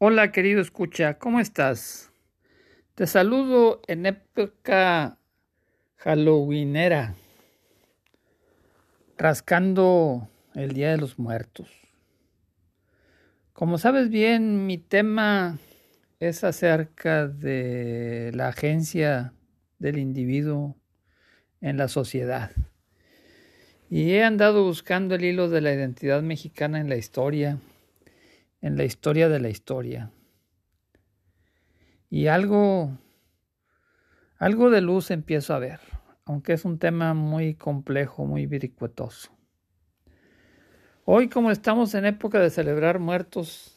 Hola querido escucha, ¿cómo estás? Te saludo en época halloweenera, rascando el Día de los Muertos. Como sabes bien, mi tema es acerca de la agencia del individuo en la sociedad. Y he andado buscando el hilo de la identidad mexicana en la historia en la historia de la historia. Y algo, algo de luz empiezo a ver, aunque es un tema muy complejo, muy viricuetoso. Hoy, como estamos en época de celebrar muertos,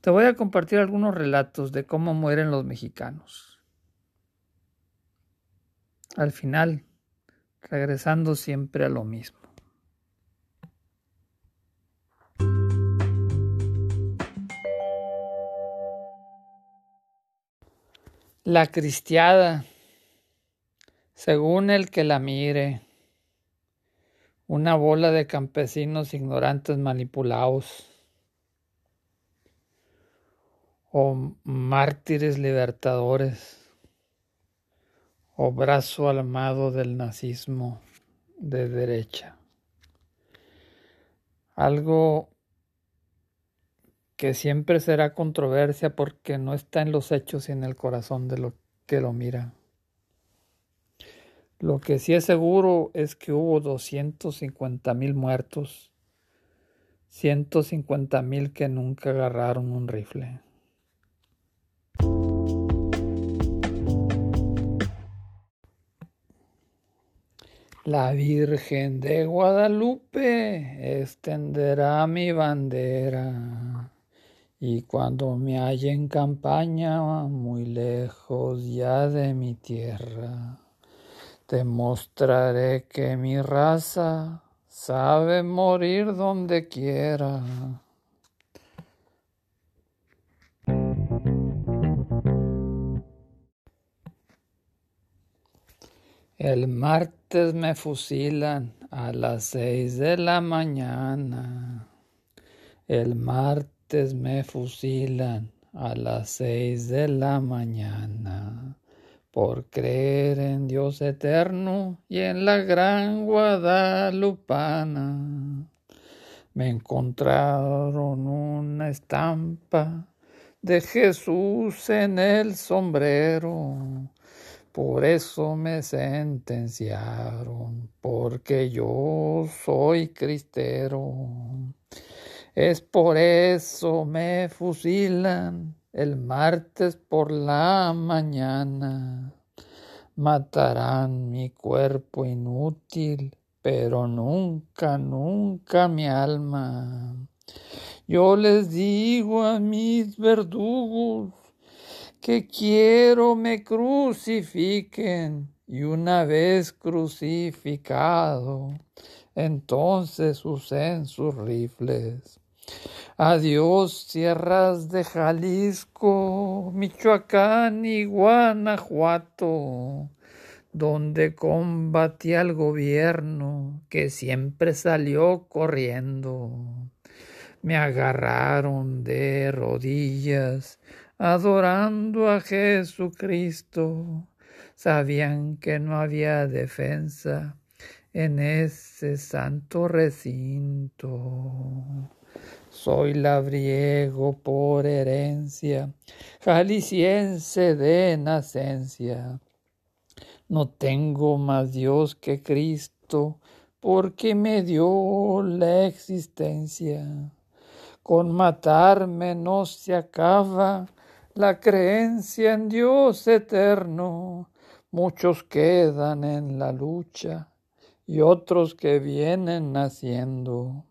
te voy a compartir algunos relatos de cómo mueren los mexicanos. Al final, regresando siempre a lo mismo. La cristiada, según el que la mire, una bola de campesinos ignorantes manipulados, o mártires libertadores, o brazo almado del nazismo de derecha. Algo que siempre será controversia porque no está en los hechos y en el corazón de lo que lo mira. Lo que sí es seguro es que hubo 250 mil muertos, 150 mil que nunca agarraron un rifle. La Virgen de Guadalupe extenderá mi bandera. Y cuando me halle en campaña, muy lejos ya de mi tierra, te mostraré que mi raza sabe morir donde quiera. El martes me fusilan a las seis de la mañana. El martes me fusilan a las seis de la mañana por creer en Dios eterno y en la gran Guadalupana. Me encontraron una estampa de Jesús en el sombrero. Por eso me sentenciaron, porque yo soy cristero. Es por eso me fusilan el martes por la mañana. Matarán mi cuerpo inútil, pero nunca, nunca mi alma. Yo les digo a mis verdugos que quiero me crucifiquen y una vez crucificado, entonces usen sus rifles Adiós tierras de Jalisco, Michoacán y Guanajuato, donde combatí al gobierno que siempre salió corriendo. Me agarraron de rodillas, adorando a Jesucristo. Sabían que no había defensa en ese santo recinto. Soy labriego por herencia, jalisciense de nacencia. No tengo más Dios que Cristo, porque me dio la existencia. Con matarme no se acaba la creencia en Dios eterno. Muchos quedan en la lucha y otros que vienen naciendo.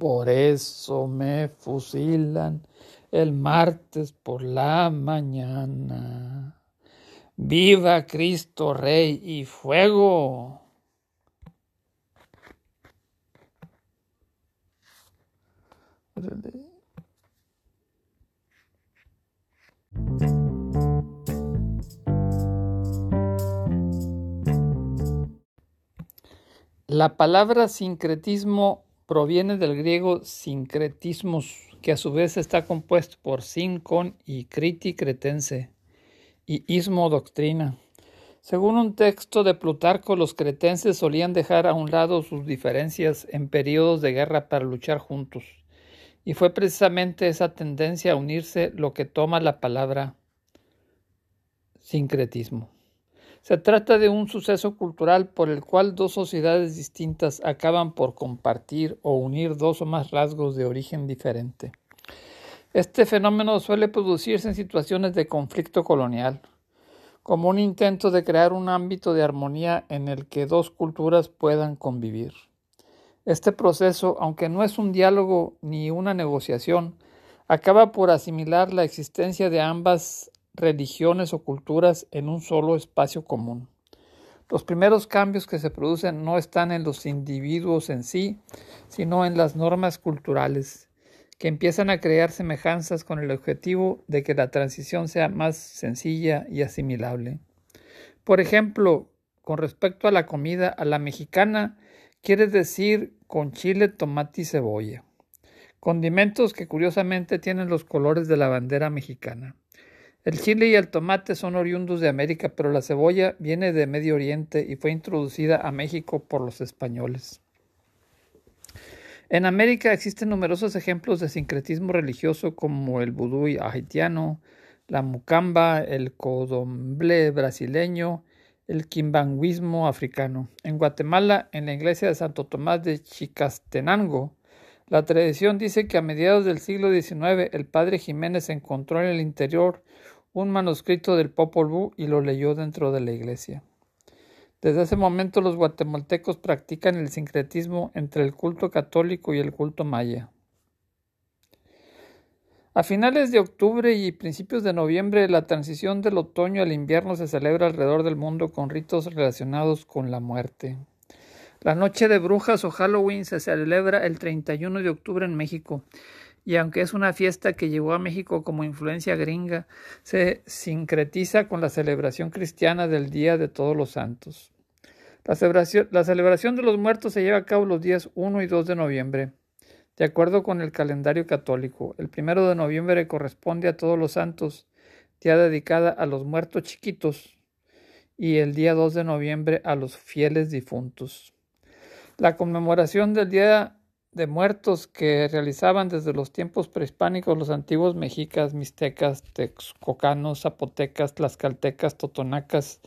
Por eso me fusilan el martes por la mañana. Viva Cristo Rey y fuego. La palabra sincretismo proviene del griego sincretismus, que a su vez está compuesto por sin, con y criti cretense, y ismo doctrina. Según un texto de Plutarco, los cretenses solían dejar a un lado sus diferencias en periodos de guerra para luchar juntos, y fue precisamente esa tendencia a unirse lo que toma la palabra sincretismo. Se trata de un suceso cultural por el cual dos sociedades distintas acaban por compartir o unir dos o más rasgos de origen diferente. Este fenómeno suele producirse en situaciones de conflicto colonial, como un intento de crear un ámbito de armonía en el que dos culturas puedan convivir. Este proceso, aunque no es un diálogo ni una negociación, acaba por asimilar la existencia de ambas religiones o culturas en un solo espacio común. Los primeros cambios que se producen no están en los individuos en sí, sino en las normas culturales, que empiezan a crear semejanzas con el objetivo de que la transición sea más sencilla y asimilable. Por ejemplo, con respecto a la comida, a la mexicana quiere decir con chile, tomate y cebolla, condimentos que curiosamente tienen los colores de la bandera mexicana. El chile y el tomate son oriundos de América, pero la cebolla viene de Medio Oriente y fue introducida a México por los españoles. En América existen numerosos ejemplos de sincretismo religioso como el vudú haitiano, la mucamba, el codomble brasileño, el quimbanguismo africano. En Guatemala, en la iglesia de Santo Tomás de Chicastenango, la tradición dice que a mediados del siglo XIX el padre Jiménez encontró en el interior un manuscrito del Popol Vuh y lo leyó dentro de la iglesia. Desde ese momento los guatemaltecos practican el sincretismo entre el culto católico y el culto maya. A finales de octubre y principios de noviembre, la transición del otoño al invierno se celebra alrededor del mundo con ritos relacionados con la muerte. La Noche de Brujas o Halloween se celebra el 31 de octubre en México y aunque es una fiesta que llegó a México como influencia gringa, se sincretiza con la celebración cristiana del Día de Todos los Santos. La celebración, de los muertos se lleva a cabo los días 1 y 2 de noviembre, de acuerdo con el calendario católico. El primero de noviembre corresponde a Todos los Santos, día dedicada a los muertos chiquitos, y el día 2 de noviembre a los fieles difuntos. La conmemoración del Día de muertos que realizaban desde los tiempos prehispánicos los antiguos mexicas, mixtecas, texcocanos, zapotecas, tlaxcaltecas, totonacas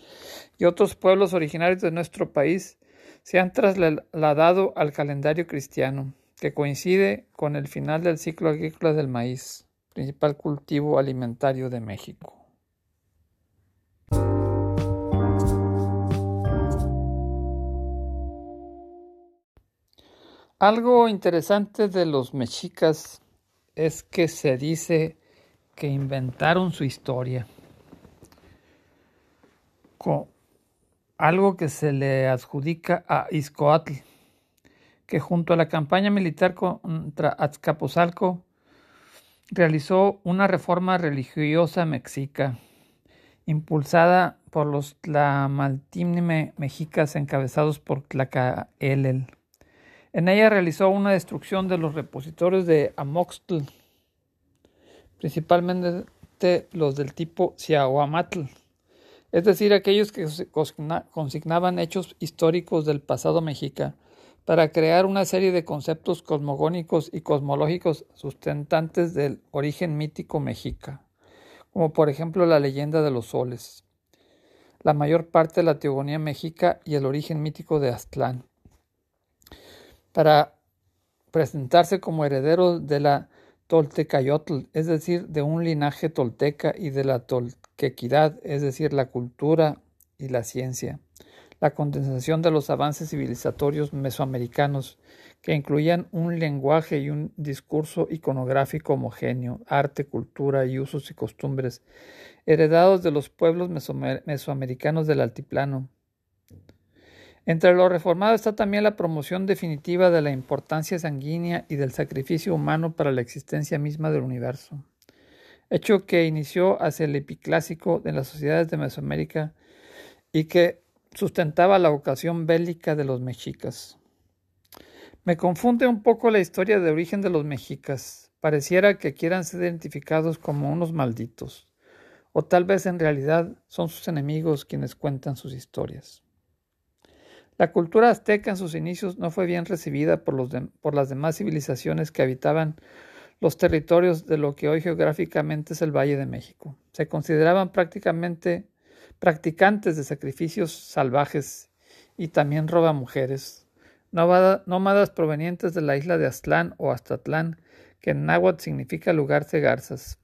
y otros pueblos originarios de nuestro país se han trasladado al calendario cristiano, que coincide con el final del ciclo agrícola del maíz, principal cultivo alimentario de México. Algo interesante de los mexicas es que se dice que inventaron su historia. Con algo que se le adjudica a Izcoatl, que junto a la campaña militar contra Azcapotzalco realizó una reforma religiosa mexica, impulsada por los tlamaltime mexicas encabezados por Tlacaelel. En ella realizó una destrucción de los repositorios de Amoxtl, principalmente los del tipo Ciahuamatl, es decir, aquellos que consignaban hechos históricos del pasado mexica para crear una serie de conceptos cosmogónicos y cosmológicos sustentantes del origen mítico mexica, como por ejemplo la leyenda de los soles, la mayor parte de la teogonía mexica y el origen mítico de Aztlán para presentarse como heredero de la Toltecayotl, es decir, de un linaje tolteca y de la toltequidad, es decir, la cultura y la ciencia. La condensación de los avances civilizatorios mesoamericanos que incluían un lenguaje y un discurso iconográfico homogéneo, arte, cultura y usos y costumbres heredados de los pueblos mesoamericanos del altiplano, entre lo reformado está también la promoción definitiva de la importancia sanguínea y del sacrificio humano para la existencia misma del universo, hecho que inició hacia el epiclásico de las sociedades de Mesoamérica y que sustentaba la vocación bélica de los mexicas. Me confunde un poco la historia de origen de los mexicas. Pareciera que quieran ser identificados como unos malditos, o tal vez en realidad son sus enemigos quienes cuentan sus historias. La cultura azteca en sus inicios no fue bien recibida por, los por las demás civilizaciones que habitaban los territorios de lo que hoy geográficamente es el Valle de México. Se consideraban prácticamente practicantes de sacrificios salvajes y también roba mujeres, nómadas provenientes de la isla de Aztlán o Aztatlán, que en náhuatl significa lugar de garzas.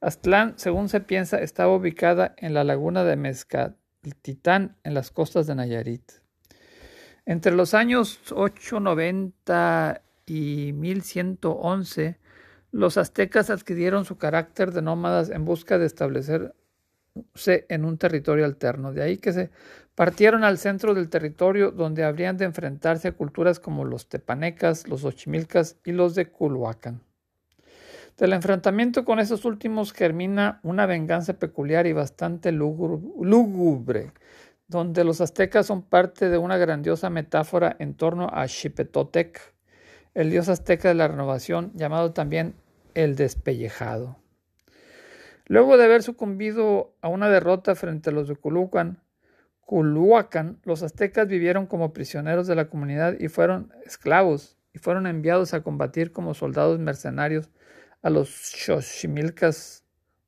Aztlán, según se piensa, estaba ubicada en la laguna de Mezcatitán, en las costas de Nayarit. Entre los años 890 y 1111, los aztecas adquirieron su carácter de nómadas en busca de establecerse en un territorio alterno. De ahí que se partieron al centro del territorio donde habrían de enfrentarse a culturas como los tepanecas, los ochimilcas y los de Culhuacán. Del enfrentamiento con esos últimos germina una venganza peculiar y bastante lúgubre, donde los aztecas son parte de una grandiosa metáfora en torno a Xipetotec, el dios azteca de la renovación, llamado también el despellejado. Luego de haber sucumbido a una derrota frente a los de Culhuacán, Culhuacán, los aztecas vivieron como prisioneros de la comunidad y fueron esclavos y fueron enviados a combatir como soldados mercenarios a los Xochimilcas,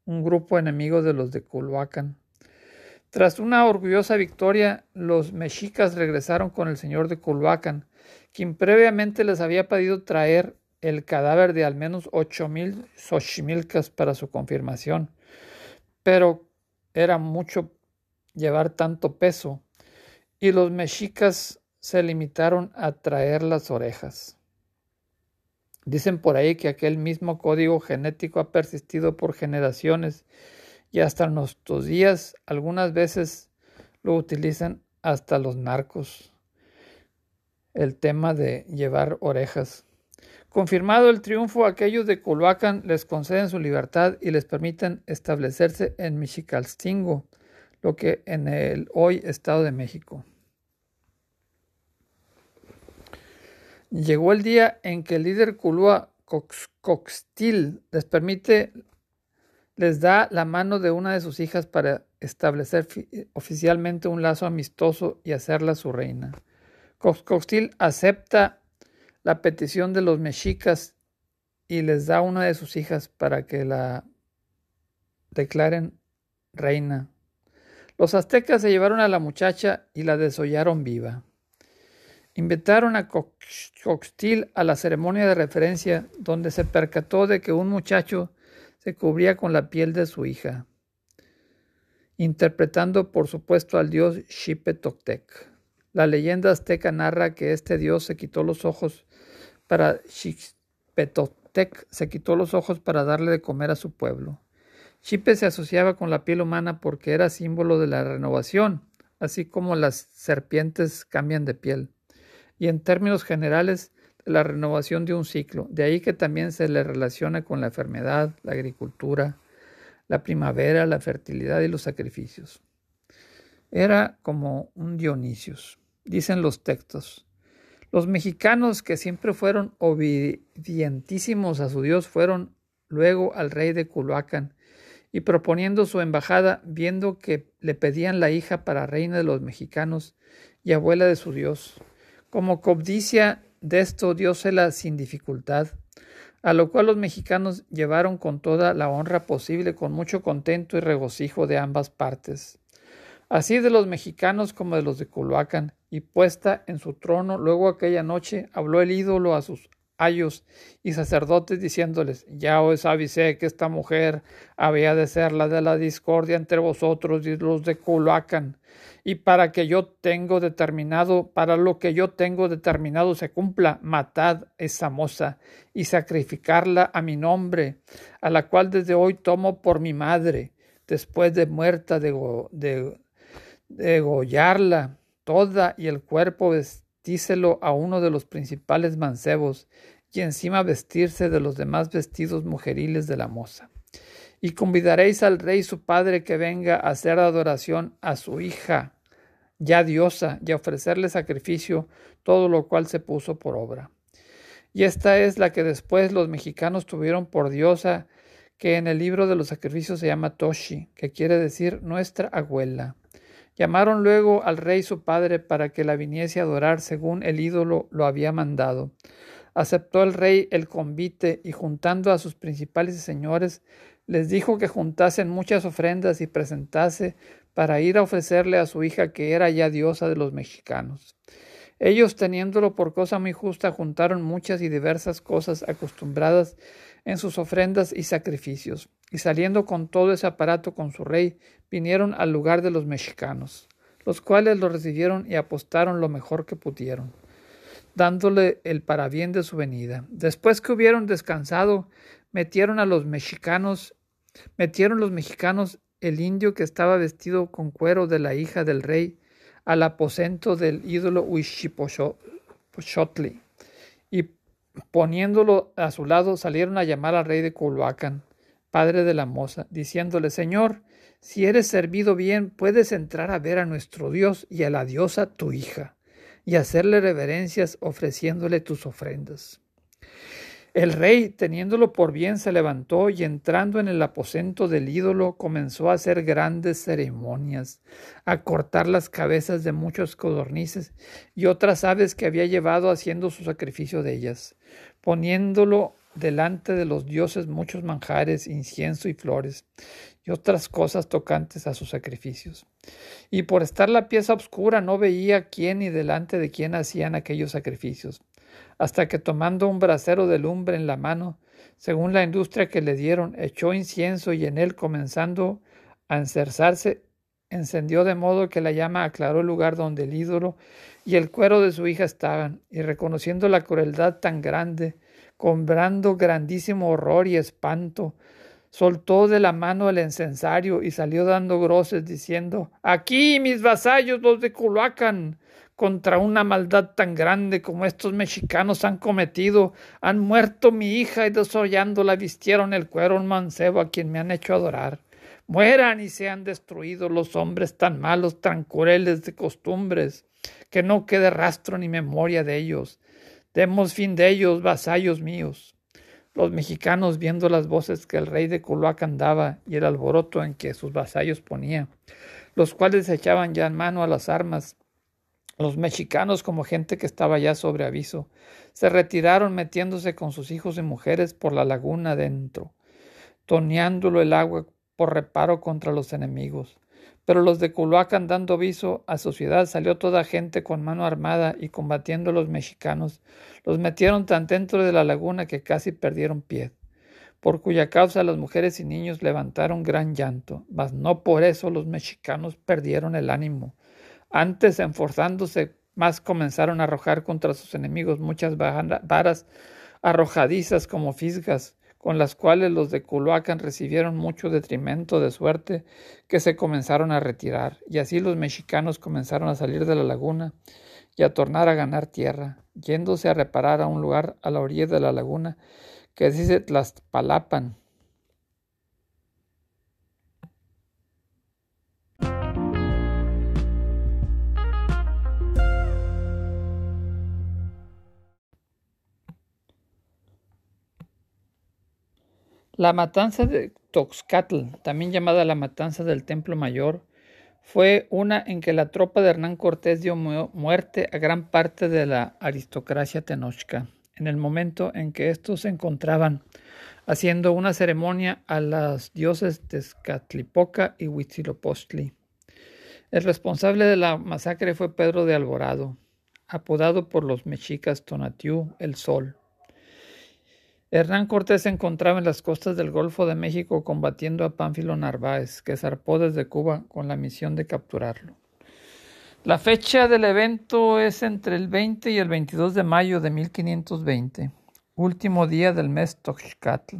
un grupo enemigo de los de Culhuacán. Tras una orgullosa victoria, los mexicas regresaron con el señor de Culhuacán, quien previamente les había pedido traer el cadáver de al menos ocho mil Xochimilcas para su confirmación. Pero era mucho llevar tanto peso, y los mexicas se limitaron a traer las orejas. Dicen por ahí que aquel mismo código genético ha persistido por generaciones y hasta nuestros días algunas veces lo utilizan hasta los narcos. El tema de llevar orejas. Confirmado el triunfo, aquellos de Culhuacán les conceden su libertad y les permiten establecerse en Mexicalstingo, lo que en el hoy Estado de México. Llegó el día en que el líder Culúa Coxtil les permite, les da la mano de una de sus hijas para establecer oficialmente un lazo amistoso y hacerla su reina. Coxtil acepta la petición de los mexicas y les da una de sus hijas para que la declaren reina los aztecas se llevaron a la muchacha y la desollaron viva. Invitaron a Coxtil a la ceremonia de referencia, donde se percató de que un muchacho se cubría con la piel de su hija, interpretando por supuesto al dios Xipetotec. La leyenda azteca narra que este dios se quitó los ojos para Xipetotec, se quitó los ojos para darle de comer a su pueblo. Chipe se asociaba con la piel humana porque era símbolo de la renovación, así como las serpientes cambian de piel, y en términos generales la renovación de un ciclo. De ahí que también se le relaciona con la enfermedad, la agricultura, la primavera, la fertilidad y los sacrificios. Era como un Dionisios, dicen los textos. Los mexicanos que siempre fueron obedientísimos a su Dios fueron luego al rey de Culhuacán y proponiendo su embajada, viendo que le pedían la hija para reina de los mexicanos y abuela de su Dios. Como cobdicia de esto diósela sin dificultad, a lo cual los mexicanos llevaron con toda la honra posible, con mucho contento y regocijo de ambas partes. Así de los mexicanos como de los de Culhuacán, y puesta en su trono, luego aquella noche habló el ídolo a sus ayos y sacerdotes diciéndoles, ya os avisé que esta mujer había de ser la de la discordia entre vosotros y los de Culhuacán, y para que yo tengo determinado, para lo que yo tengo determinado se cumpla, matad esa moza y sacrificarla a mi nombre, a la cual desde hoy tomo por mi madre, después de muerta de, de, degollarla toda y el cuerpo vestíselo a uno de los principales mancebos, y encima vestirse de los demás vestidos mujeriles de la moza. Y convidaréis al rey su padre que venga a hacer adoración a su hija, ya diosa, y a ofrecerle sacrificio, todo lo cual se puso por obra. y esta es la que después los mexicanos tuvieron por diosa, que en el libro de los sacrificios se llama Toshi, que quiere decir nuestra abuela. Llamaron luego al rey su padre para que la viniese a adorar según el ídolo lo había mandado. Aceptó el rey el convite y juntando a sus principales señores, les dijo que juntasen muchas ofrendas y presentase para ir a ofrecerle a su hija que era ya diosa de los mexicanos. Ellos, teniéndolo por cosa muy justa, juntaron muchas y diversas cosas acostumbradas en sus ofrendas y sacrificios, y saliendo con todo ese aparato con su rey, vinieron al lugar de los mexicanos, los cuales lo recibieron y apostaron lo mejor que pudieron, dándole el parabién de su venida. Después que hubieron descansado, metieron a los mexicanos, metieron los mexicanos el indio que estaba vestido con cuero de la hija del rey al aposento del ídolo Huichipochotli poniéndolo a su lado salieron a llamar al rey de Culhuacán, padre de la moza, diciéndole Señor, si eres servido bien, puedes entrar a ver a nuestro Dios y a la diosa tu hija, y hacerle reverencias ofreciéndole tus ofrendas. El rey, teniéndolo por bien, se levantó y entrando en el aposento del ídolo comenzó a hacer grandes ceremonias, a cortar las cabezas de muchos codornices y otras aves que había llevado haciendo su sacrificio de ellas, poniéndolo delante de los dioses muchos manjares, incienso y flores, y otras cosas tocantes a sus sacrificios. Y por estar la pieza oscura no veía quién y delante de quién hacían aquellos sacrificios hasta que tomando un brasero de lumbre en la mano, según la industria que le dieron, echó incienso y en él comenzando a encerzarse, encendió de modo que la llama aclaró el lugar donde el ídolo y el cuero de su hija estaban, y reconociendo la crueldad tan grande, comprando grandísimo horror y espanto, soltó de la mano el encensario y salió dando groces diciendo Aquí mis vasallos los de Culhuacán, contra una maldad tan grande como estos mexicanos han cometido. Han muerto mi hija y desollándola vistieron el cuero un mancebo a quien me han hecho adorar. Mueran y sean destruidos los hombres tan malos, tan crueles de costumbres, que no quede rastro ni memoria de ellos. Demos fin de ellos, vasallos míos. Los mexicanos, viendo las voces que el rey de Culhuacán daba y el alboroto en que sus vasallos ponía, los cuales echaban ya en mano a las armas, los mexicanos, como gente que estaba ya sobre aviso, se retiraron metiéndose con sus hijos y mujeres por la laguna dentro, toneándolo el agua por reparo contra los enemigos. Pero los de Culhuacán, dando aviso a su ciudad, salió toda gente con mano armada y combatiendo a los mexicanos, los metieron tan dentro de la laguna que casi perdieron pie, por cuya causa las mujeres y niños levantaron gran llanto, mas no por eso los mexicanos perdieron el ánimo. Antes, enforzándose más, comenzaron a arrojar contra sus enemigos muchas varas arrojadizas como fisgas, con las cuales los de Culhuacán recibieron mucho detrimento de suerte que se comenzaron a retirar, y así los mexicanos comenzaron a salir de la laguna y a tornar a ganar tierra, yéndose a reparar a un lugar a la orilla de la laguna que dice Tlaspalapan, La matanza de Toxcatl, también llamada la matanza del Templo Mayor, fue una en que la tropa de Hernán Cortés dio muerte a gran parte de la aristocracia tenochca, en el momento en que estos se encontraban haciendo una ceremonia a las dioses Tezcatlipoca y Huitzilopochtli. El responsable de la masacre fue Pedro de Alvarado, apodado por los mexicas Tonatiuh el Sol. Hernán Cortés se encontraba en las costas del Golfo de México combatiendo a Pánfilo Narváez, que zarpó desde Cuba con la misión de capturarlo. La fecha del evento es entre el 20 y el 22 de mayo de 1520, último día del mes Toxcatl.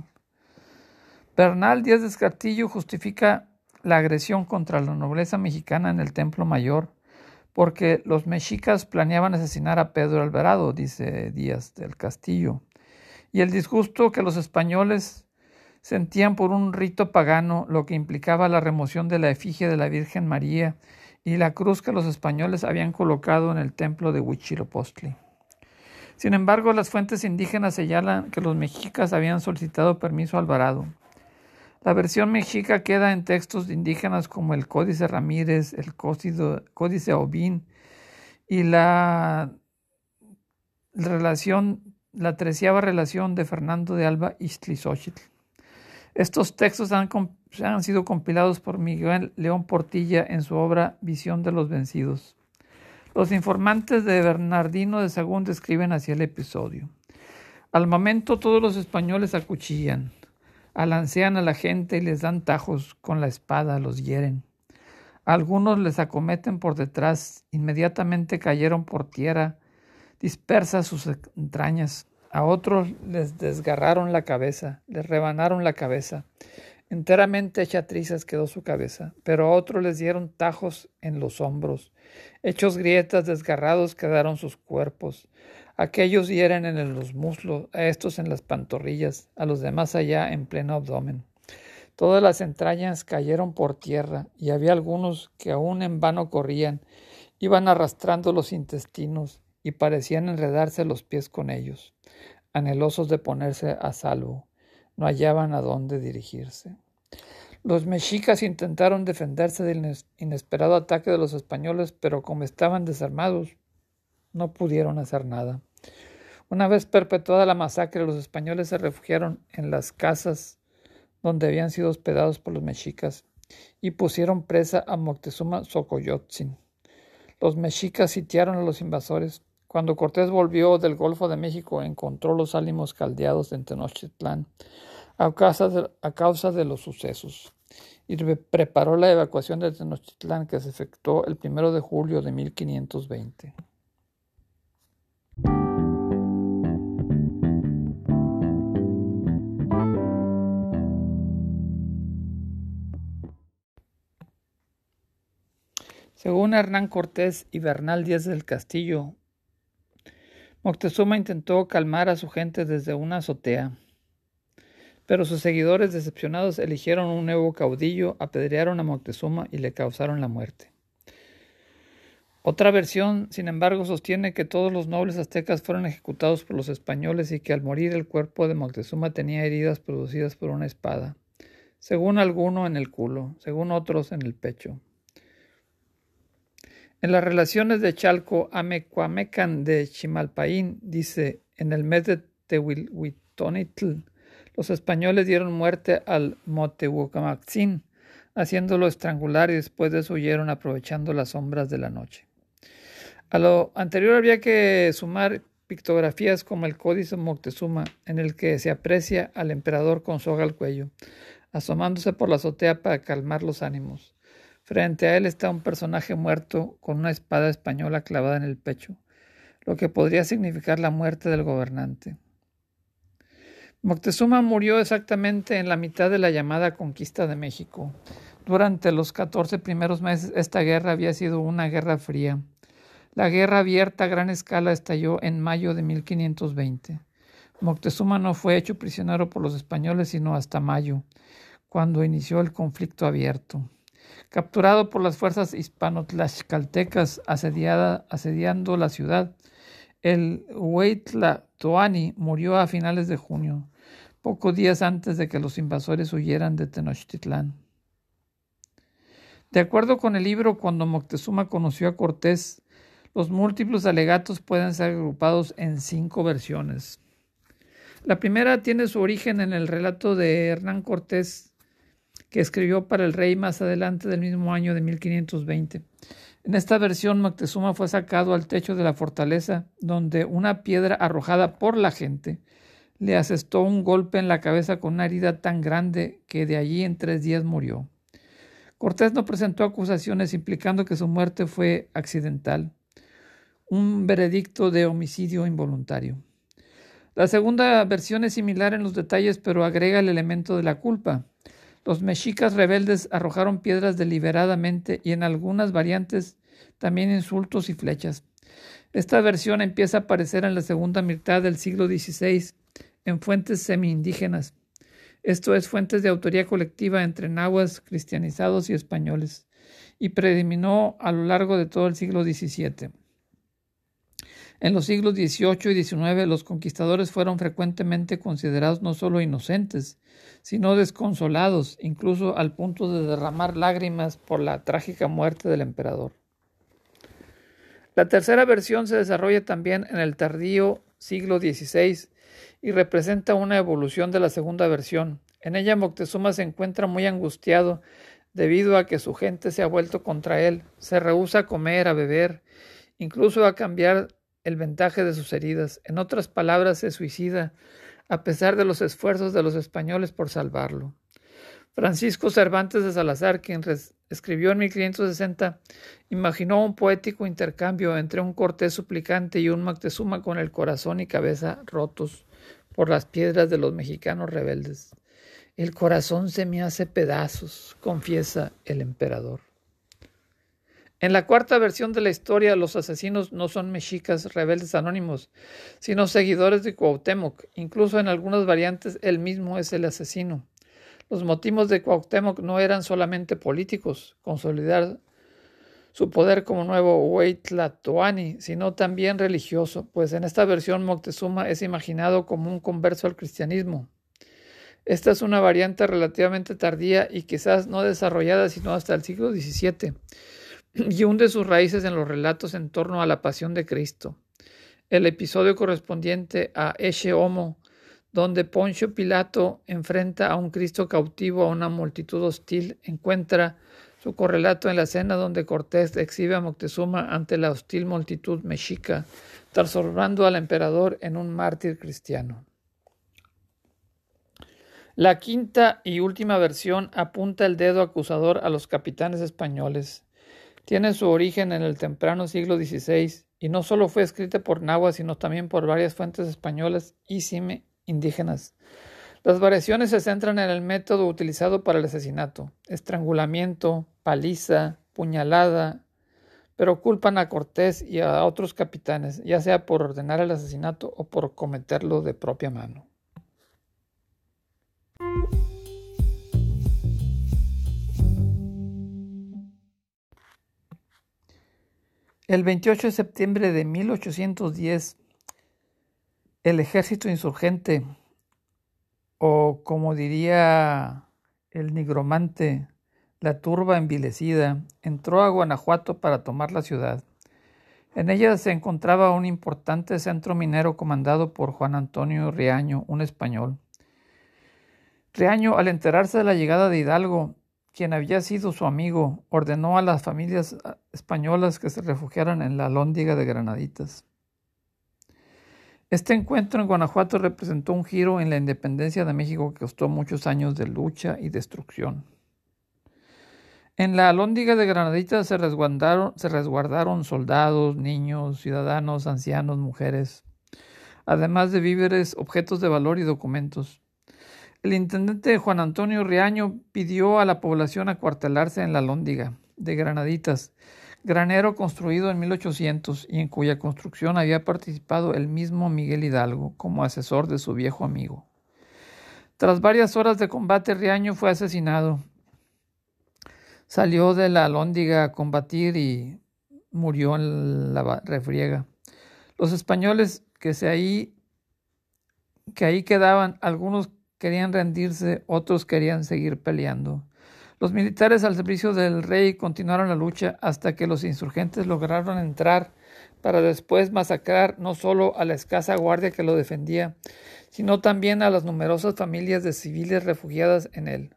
Bernal Díaz de Castillo justifica la agresión contra la nobleza mexicana en el Templo Mayor porque los mexicas planeaban asesinar a Pedro Alvarado, dice Díaz del Castillo y el disgusto que los españoles sentían por un rito pagano, lo que implicaba la remoción de la efigie de la Virgen María y la cruz que los españoles habían colocado en el templo de Huitzilopochtli. Sin embargo, las fuentes indígenas señalan que los mexicas habían solicitado permiso a Alvarado. La versión mexica queda en textos indígenas como el Códice Ramírez, el Códice Obín y la relación, la treceava relación de Fernando de Alba Iztlizóchitl. Estos textos han, han sido compilados por Miguel León Portilla en su obra Visión de los Vencidos. Los informantes de Bernardino de Sagún describen así el episodio. Al momento todos los españoles acuchillan, alancean a la gente y les dan tajos con la espada, los hieren. Algunos les acometen por detrás, inmediatamente cayeron por tierra, dispersas sus entrañas. A otros les desgarraron la cabeza, les rebanaron la cabeza. Enteramente hecha trizas quedó su cabeza, pero a otros les dieron tajos en los hombros. Hechos grietas, desgarrados quedaron sus cuerpos. Aquellos hieren en los muslos, a estos en las pantorrillas, a los demás allá en pleno abdomen. Todas las entrañas cayeron por tierra, y había algunos que aún en vano corrían, iban arrastrando los intestinos, y parecían enredarse los pies con ellos, anhelosos de ponerse a salvo. No hallaban a dónde dirigirse. Los mexicas intentaron defenderse del inesperado ataque de los españoles, pero como estaban desarmados, no pudieron hacer nada. Una vez perpetuada la masacre, los españoles se refugiaron en las casas donde habían sido hospedados por los mexicas y pusieron presa a Moctezuma Xocoyotzin. Los mexicas sitiaron a los invasores. Cuando Cortés volvió del Golfo de México, encontró los ánimos caldeados en Tenochtitlán a causa de, los sucesos y preparó la evacuación de Tenochtitlán que se efectuó el primero de julio de 1520. Según Hernán Cortés y Bernal Díaz del Castillo, Moctezuma intentó calmar a su gente desde una azotea. Pero sus seguidores decepcionados eligieron un nuevo caudillo, apedrearon a Moctezuma y le causaron la muerte. Otra versión, sin embargo, sostiene que todos los nobles aztecas fueron ejecutados por los españoles y que al morir el cuerpo de Moctezuma tenía heridas producidas por una espada, según alguno en el culo, según otros en el pecho. En las relaciones de Chalco, Amecuamecan de Chimalpaín dice, en el mes de Tehuitonitl, los españoles dieron muerte al Motehuacamaxín, haciéndolo estrangular y después de eso huyeron aprovechando las sombras de la noche. A lo anterior había que sumar pictografías como el Códice Moctezuma, en el que se aprecia al emperador con soga al cuello, asomándose por la azotea para calmar los ánimos. Frente a él está un personaje muerto con una espada española clavada en el pecho, lo que podría significar la muerte del gobernante. Moctezuma murió exactamente en la mitad de la llamada conquista de México. Durante los catorce primeros meses esta guerra había sido una guerra fría. La guerra abierta a gran escala estalló en mayo de 1520. Moctezuma no fue hecho prisionero por los españoles sino hasta mayo, cuando inició el conflicto abierto. Capturado por las fuerzas hispano-tlaxcaltecas asediando la ciudad, el Huaytla Toani murió a finales de junio pocos días antes de que los invasores huyeran de Tenochtitlán. De acuerdo con el libro Cuando Moctezuma conoció a Cortés, los múltiplos alegatos pueden ser agrupados en cinco versiones. La primera tiene su origen en el relato de Hernán Cortés, que escribió para el rey más adelante del mismo año de 1520. En esta versión, Moctezuma fue sacado al techo de la fortaleza, donde una piedra arrojada por la gente le asestó un golpe en la cabeza con una herida tan grande que de allí en tres días murió. Cortés no presentó acusaciones implicando que su muerte fue accidental, un veredicto de homicidio involuntario. La segunda versión es similar en los detalles, pero agrega el elemento de la culpa. Los mexicas rebeldes arrojaron piedras deliberadamente y en algunas variantes también insultos y flechas. Esta versión empieza a aparecer en la segunda mitad del siglo XVI en fuentes semi-indígenas, esto es, fuentes de autoría colectiva entre nahuas cristianizados y españoles, y predominó a lo largo de todo el siglo XVII. En los siglos XVIII y XIX los conquistadores fueron frecuentemente considerados no solo inocentes, sino desconsolados, incluso al punto de derramar lágrimas por la trágica muerte del emperador. La tercera versión se desarrolla también en el tardío siglo XVI y representa una evolución de la segunda versión. En ella Moctezuma se encuentra muy angustiado debido a que su gente se ha vuelto contra él, se rehúsa a comer, a beber, incluso a cambiar el vendaje de sus heridas. En otras palabras, se suicida, a pesar de los esfuerzos de los españoles por salvarlo. Francisco Cervantes de Salazar, quien escribió en 1560, imaginó un poético intercambio entre un Cortés suplicante y un Moctezuma con el corazón y cabeza rotos por las piedras de los mexicanos rebeldes. El corazón se me hace pedazos, confiesa el emperador. En la cuarta versión de la historia, los asesinos no son mexicas rebeldes anónimos, sino seguidores de Cuauhtémoc. Incluso en algunas variantes, él mismo es el asesino. Los motivos de Cuauhtémoc no eran solamente políticos, consolidar su poder como nuevo Huaytlatoani, sino también religioso, pues en esta versión Moctezuma es imaginado como un converso al cristianismo. Esta es una variante relativamente tardía y quizás no desarrollada sino hasta el siglo XVII, y hunde sus raíces en los relatos en torno a la pasión de Cristo. El episodio correspondiente a Eshe Homo donde Poncio Pilato enfrenta a un Cristo cautivo a una multitud hostil, encuentra su correlato en la escena donde Cortés exhibe a Moctezuma ante la hostil multitud mexica, transformando al emperador en un mártir cristiano. La quinta y última versión apunta el dedo acusador a los capitanes españoles. Tiene su origen en el temprano siglo XVI y no solo fue escrita por Nahua, sino también por varias fuentes españolas y indígenas. Las variaciones se centran en el método utilizado para el asesinato, estrangulamiento, paliza, puñalada, pero culpan a Cortés y a otros capitanes, ya sea por ordenar el asesinato o por cometerlo de propia mano. El 28 de septiembre de 1810, el ejército insurgente, o como diría el nigromante, la turba envilecida, entró a Guanajuato para tomar la ciudad. En ella se encontraba un importante centro minero comandado por Juan Antonio Riaño, un español. Riaño, al enterarse de la llegada de Hidalgo, quien había sido su amigo, ordenó a las familias españolas que se refugiaran en la lóndiga de Granaditas. Este encuentro en Guanajuato representó un giro en la independencia de México que costó muchos años de lucha y destrucción. En la alóndiga de Granadita se resguardaron, se resguardaron soldados, niños, ciudadanos, ancianos, mujeres, además de víveres, objetos de valor y documentos. El intendente Juan Antonio Riaño pidió a la población acuartelarse en la alóndiga de Granaditas granero construido en 1800 y en cuya construcción había participado el mismo Miguel Hidalgo como asesor de su viejo amigo. Tras varias horas de combate, Riaño fue asesinado. Salió de la Alhóndiga a combatir y murió en la refriega. Los españoles que, se ahí, que ahí quedaban, algunos querían rendirse, otros querían seguir peleando. Los militares al servicio del rey continuaron la lucha hasta que los insurgentes lograron entrar para después masacrar no solo a la escasa guardia que lo defendía, sino también a las numerosas familias de civiles refugiadas en él.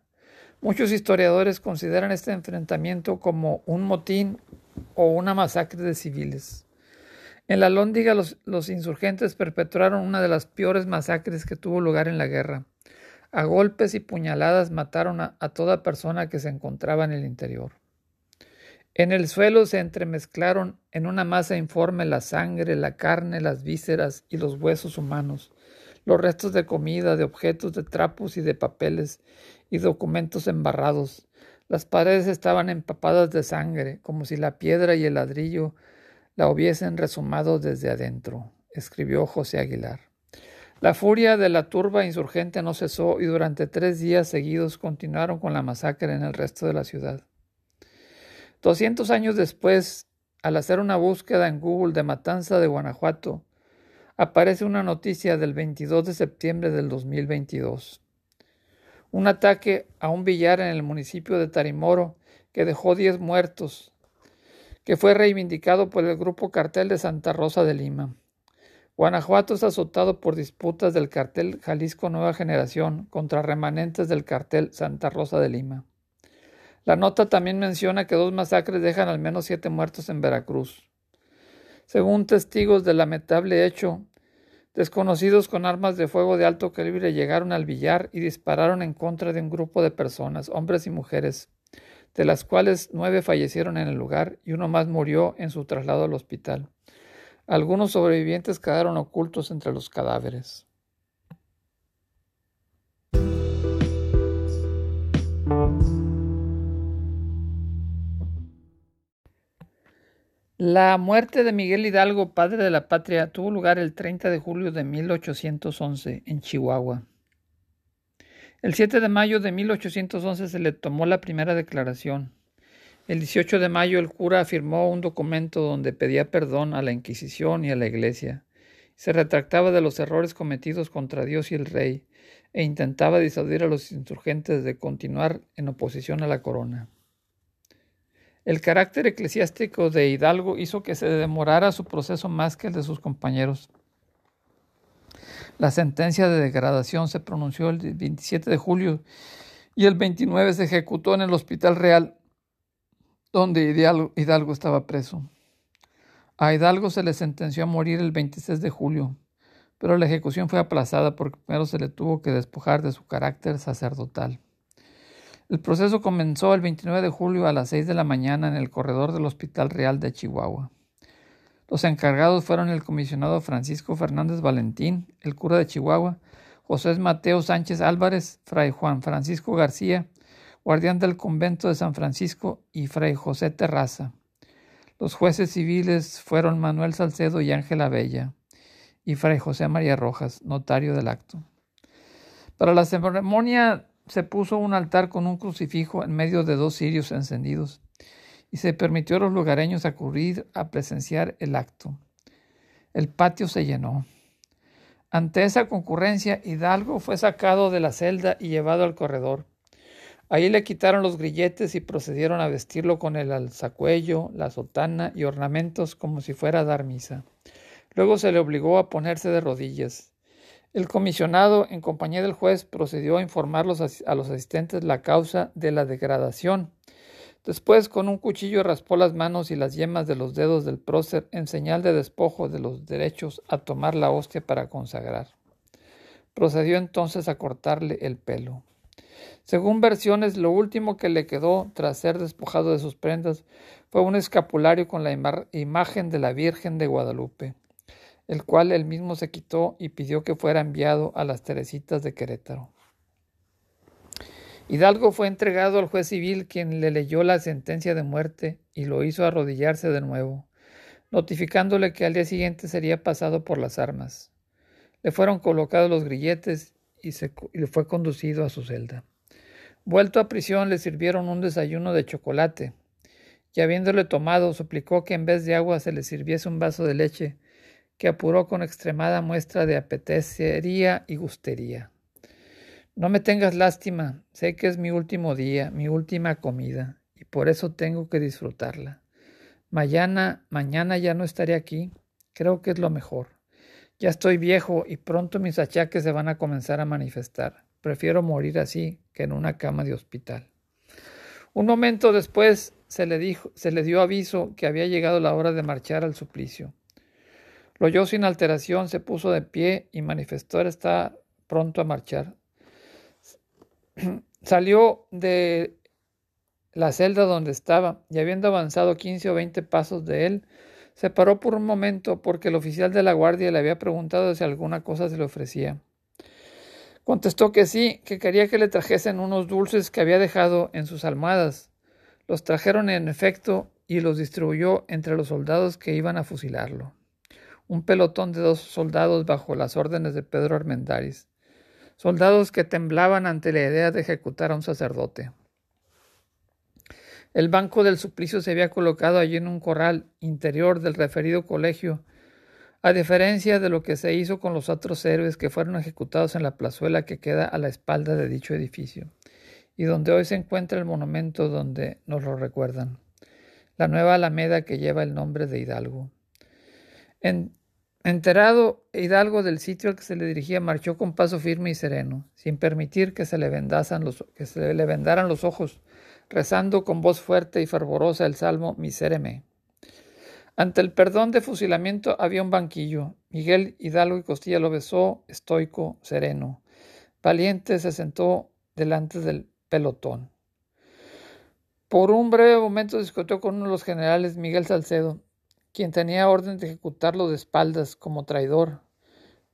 Muchos historiadores consideran este enfrentamiento como un motín o una masacre de civiles. En la Lóndiga los, los insurgentes perpetraron una de las peores masacres que tuvo lugar en la guerra. A golpes y puñaladas mataron a, toda persona que se encontraba en el interior. En el suelo se entremezclaron en una masa informe la sangre, la carne, las vísceras y los huesos humanos, los restos de comida, de objetos, de trapos y de papeles y documentos embarrados. Las paredes estaban empapadas de sangre, como si la piedra y el ladrillo la hubiesen resumado desde adentro, escribió José Aguilar. La furia de la turba insurgente no cesó y durante tres días seguidos continuaron con la masacre en el resto de la ciudad. Doscientos años después, al hacer una búsqueda en Google de Matanza de Guanajuato, aparece una noticia del 22 de septiembre del 2022. Un ataque a un billar en el municipio de Tarimoro que dejó 10 muertos, que fue reivindicado por el grupo cartel de Santa Rosa de Lima. Guanajuato es azotado por disputas del cartel Jalisco Nueva Generación contra remanentes del cartel Santa Rosa de Lima. La nota también menciona que dos masacres dejan al menos siete muertos en Veracruz. Según testigos del lamentable hecho, desconocidos con armas de fuego de alto calibre llegaron al billar y dispararon en contra de un grupo de personas, hombres y mujeres, de las cuales nueve fallecieron en el lugar y uno más murió en su traslado al hospital. Algunos sobrevivientes quedaron ocultos entre los cadáveres. La muerte de Miguel Hidalgo, padre de la patria, tuvo lugar el 30 de julio de 1811 en Chihuahua. El 7 de mayo de 1811 se le tomó la primera declaración. El 18 de mayo el cura firmó un documento donde pedía perdón a la Inquisición y a la Iglesia. Se retractaba de los errores cometidos contra Dios y el rey e intentaba disuadir a los insurgentes de continuar en oposición a la corona. El carácter eclesiástico de Hidalgo hizo que se demorara su proceso más que el de sus compañeros. La sentencia de degradación se pronunció el 27 de julio y el 29 se ejecutó en el Hospital Real, donde Hidalgo, estaba preso. A Hidalgo se le sentenció a morir el 26 de julio, pero la ejecución fue aplazada porque primero se le tuvo que despojar de su carácter sacerdotal. El proceso comenzó el 29 de julio a las 6 de la mañana en el corredor del Hospital Real de Chihuahua. Los encargados fueron el comisionado Francisco Fernández Valentín, el cura de Chihuahua, José Mateo Sánchez Álvarez, fray Juan Francisco García, guardián del convento de San Francisco, y fray José Terraza. Los jueces civiles fueron Manuel Salcedo y Ángela Bella, y fray José María Rojas, notario del acto. Para la ceremonia se puso un altar con un crucifijo en medio de dos cirios encendidos y se permitió a los lugareños acudir a presenciar el acto. El patio se llenó. Ante esa concurrencia, Hidalgo fue sacado de la celda y llevado al corredor. Allí le quitaron los grilletes y procedieron a vestirlo con el alzacuello, la sotana y ornamentos como si fuera a dar misa. Luego se le obligó a ponerse de rodillas. El comisionado, en compañía del juez, procedió a informar a los asistentes la causa de la degradación. Después, con un cuchillo raspó las manos y las yemas de los dedos del prócer en señal de despojo de los derechos a tomar la hostia para consagrar. Procedió entonces a cortarle el pelo. Según versiones, lo último que le quedó tras ser despojado de sus prendas fue un escapulario con la imagen de la Virgen de Guadalupe el cual él mismo se quitó y pidió que fuera enviado a las Teresitas de Querétaro. Hidalgo fue entregado al juez civil quien le leyó la sentencia de muerte y lo hizo arrodillarse de nuevo, notificándole que al día siguiente sería pasado por las armas. Le fueron colocados los grilletes y, se, y fue conducido a su celda. Vuelto a prisión le sirvieron un desayuno de chocolate, y habiéndole tomado suplicó que en vez de agua se le sirviese un vaso de leche, que apuró con extremada muestra de apetecería y gustería. No me tengas lástima, sé que es mi último día, mi última comida, y por eso tengo que disfrutarla. Mañana, mañana ya no estaré aquí, creo que es lo mejor. Ya estoy viejo y pronto mis achaques se van a comenzar a manifestar. Prefiero morir así que en una cama de hospital. Un momento después se le, dijo, se le dio aviso que había llegado la hora de marchar al suplicio. Lo oyó sin alteración, se puso de pie y manifestó estar pronto a marchar. Salió de la celda donde estaba y habiendo avanzado quince o veinte pasos de él, se paró por un momento porque el oficial de la guardia le había preguntado si alguna cosa se le ofrecía. Contestó que sí, que quería que le trajesen unos dulces que había dejado en sus almohadas. Los trajeron en efecto y los distribuyó entre los soldados que iban a fusilarlo un pelotón de dos soldados bajo las órdenes de Pedro Armendáriz, soldados que temblaban ante la idea de ejecutar a un sacerdote. El banco del suplicio se había colocado allí en un corral interior del referido colegio, a diferencia de lo que se hizo con los otros héroes que fueron ejecutados en la plazuela que queda a la espalda de dicho edificio, y donde hoy se encuentra el monumento donde nos lo recuerdan, la nueva alameda que lleva el nombre de Hidalgo. En, enterado Hidalgo del sitio al que se le dirigía, marchó con paso firme y sereno, sin permitir que se le, los, que se le vendaran los ojos, rezando con voz fuerte y fervorosa el salmo Misereme. Ante el perdón de fusilamiento había un banquillo. Miguel Hidalgo y Costilla lo besó, estoico, sereno. Valiente se sentó delante del pelotón. Por un breve momento discutió con uno de los generales, Miguel Salcedo, quien tenía orden de ejecutarlo de espaldas como traidor,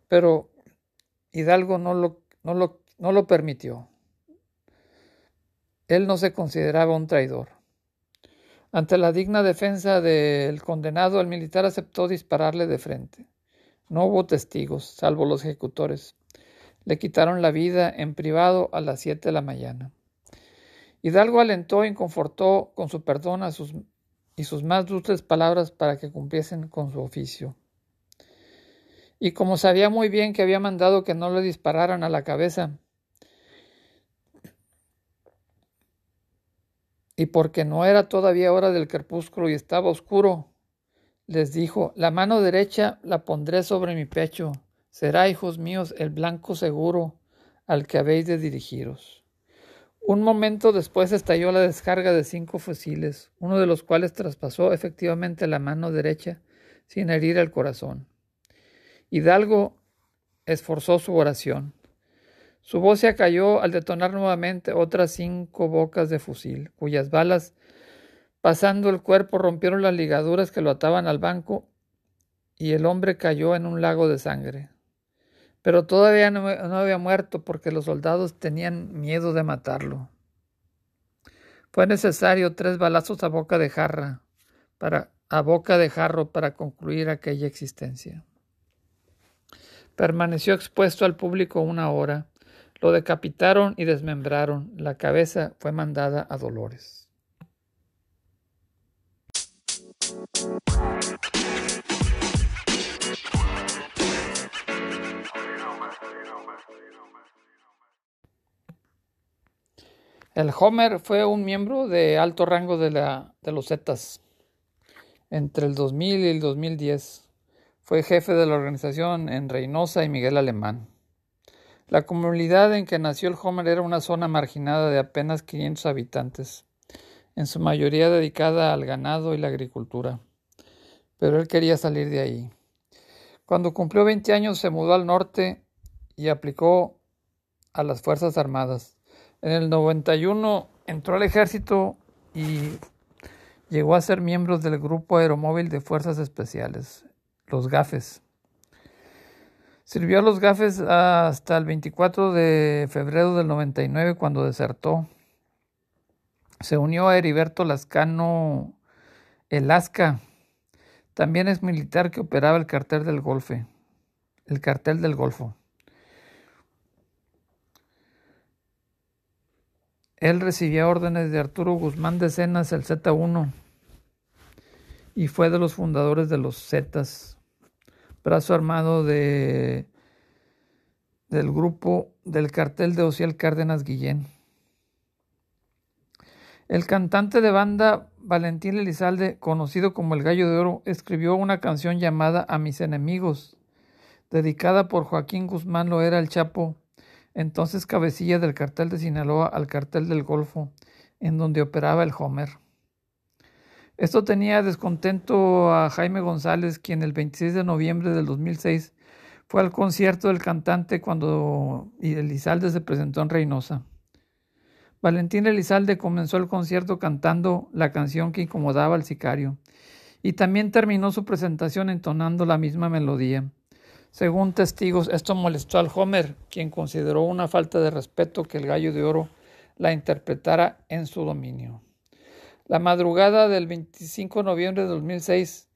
pero Hidalgo no lo, no lo, no lo permitió. Él no se consideraba un traidor. Ante la digna defensa del condenado, el militar aceptó dispararle de frente. No hubo testigos, salvo los ejecutores. Le quitaron la vida en privado a las siete de la mañana. Hidalgo alentó y confortó con su perdón a sus y sus más dulces palabras para que cumpliesen con su oficio. Y como sabía muy bien que había mandado que no le dispararan a la cabeza, y porque no era todavía hora del crepúsculo y estaba oscuro, les dijo, la mano derecha la pondré sobre mi pecho, será, hijos míos, el blanco seguro al que habéis de dirigiros. Un momento después estalló la descarga de cinco fusiles, uno de los cuales traspasó efectivamente la mano derecha sin herir el corazón. Hidalgo esforzó su oración. Su voz se acalló al detonar nuevamente otras cinco bocas de fusil, cuyas balas, pasando el cuerpo, rompieron las ligaduras que lo ataban al banco y el hombre cayó en un lago de sangre pero todavía no, había muerto porque los soldados tenían miedo de matarlo. Fue necesario tres balazos a boca de jarra para a boca de jarro para concluir aquella existencia. Permaneció expuesto al público una hora. Lo decapitaron y desmembraron. La cabeza fue mandada a Dolores. El Homer fue un miembro de alto rango de, la, de los Zetas. Entre el 2000 y el 2010 fue jefe de la organización en Reynosa y Miguel Alemán. La comunidad en que nació el Homer era una zona marginada de apenas 500 habitantes, en su mayoría dedicada al ganado y la agricultura. Pero él quería salir de ahí. Cuando cumplió 20 años se mudó al norte y aplicó a las Fuerzas Armadas. En el 91 entró al ejército y llegó a ser miembro del Grupo Aeromóvil de Fuerzas Especiales, los GAFES. Sirvió a los GAFES hasta el 24 de febrero del 99 cuando desertó. Se unió a Heriberto Lascano Elasca. También es militar que operaba el cartel del Golfo. El cartel del Golfo. Él recibía órdenes de Arturo Guzmán de Cenas, el Z1, y fue de los fundadores de los Zetas, brazo armado de, del grupo del cartel de Ociel Cárdenas Guillén. El cantante de banda Valentín Elizalde, conocido como el Gallo de Oro, escribió una canción llamada A mis enemigos, dedicada por Joaquín Guzmán Loera el Chapo entonces cabecilla del cartel de Sinaloa al cartel del Golfo, en donde operaba el Homer. Esto tenía descontento a Jaime González, quien el 26 de noviembre del 2006 fue al concierto del cantante cuando Elizalde se presentó en Reynosa. Valentín Elizalde comenzó el concierto cantando la canción que incomodaba al sicario y también terminó su presentación entonando la misma melodía. Según testigos, esto molestó al Homer, quien consideró una falta de respeto que el gallo de oro la interpretara en su dominio. La madrugada del 25 de noviembre de 2006,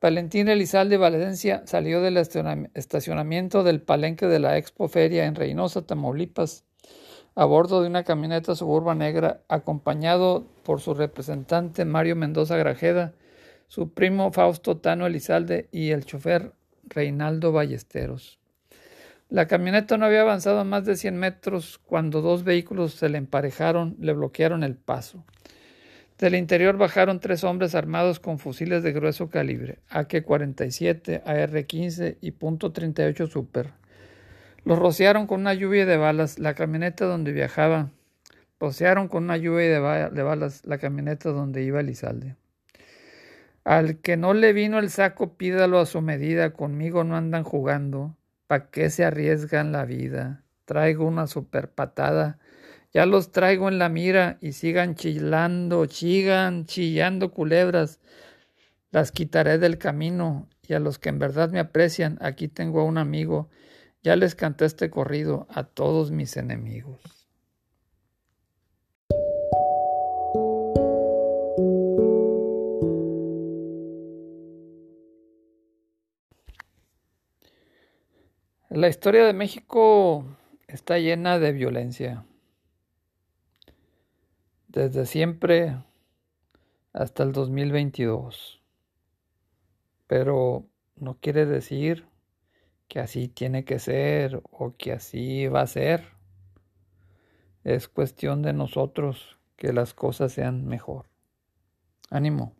Valentín Elizalde Valencia salió del estacionamiento del palenque de la Expo Feria en Reynosa, Tamaulipas, a bordo de una camioneta suburba negra, acompañado por su representante Mario Mendoza Grajeda, su primo Fausto Tano Elizalde y el chofer Reinaldo Ballesteros. La camioneta no había avanzado más de 100 metros cuando dos vehículos se le emparejaron, le bloquearon el paso. Del interior bajaron tres hombres armados con fusiles de grueso calibre, AK-47, AR-15 y .38 Super. Los rociaron con una lluvia de balas la camioneta donde viajaba. Rociaron con una lluvia de, de balas la camioneta donde iba Elizalde. Al que no le vino el saco, pídalo a su medida, conmigo no andan jugando. ¿Pa' qué se arriesgan la vida? Traigo una super patada. Ya los traigo en la mira y sigan chillando, chigan, chillando culebras. Las quitaré del camino y a los que en verdad me aprecian, aquí tengo a un amigo ya les canté este corrido a todos mis enemigos. La historia de México está llena de violencia. Desde siempre hasta el 2022. Pero no quiere decir que así tiene que ser o que así va a ser. Es cuestión de nosotros que las cosas sean mejor. Ánimo.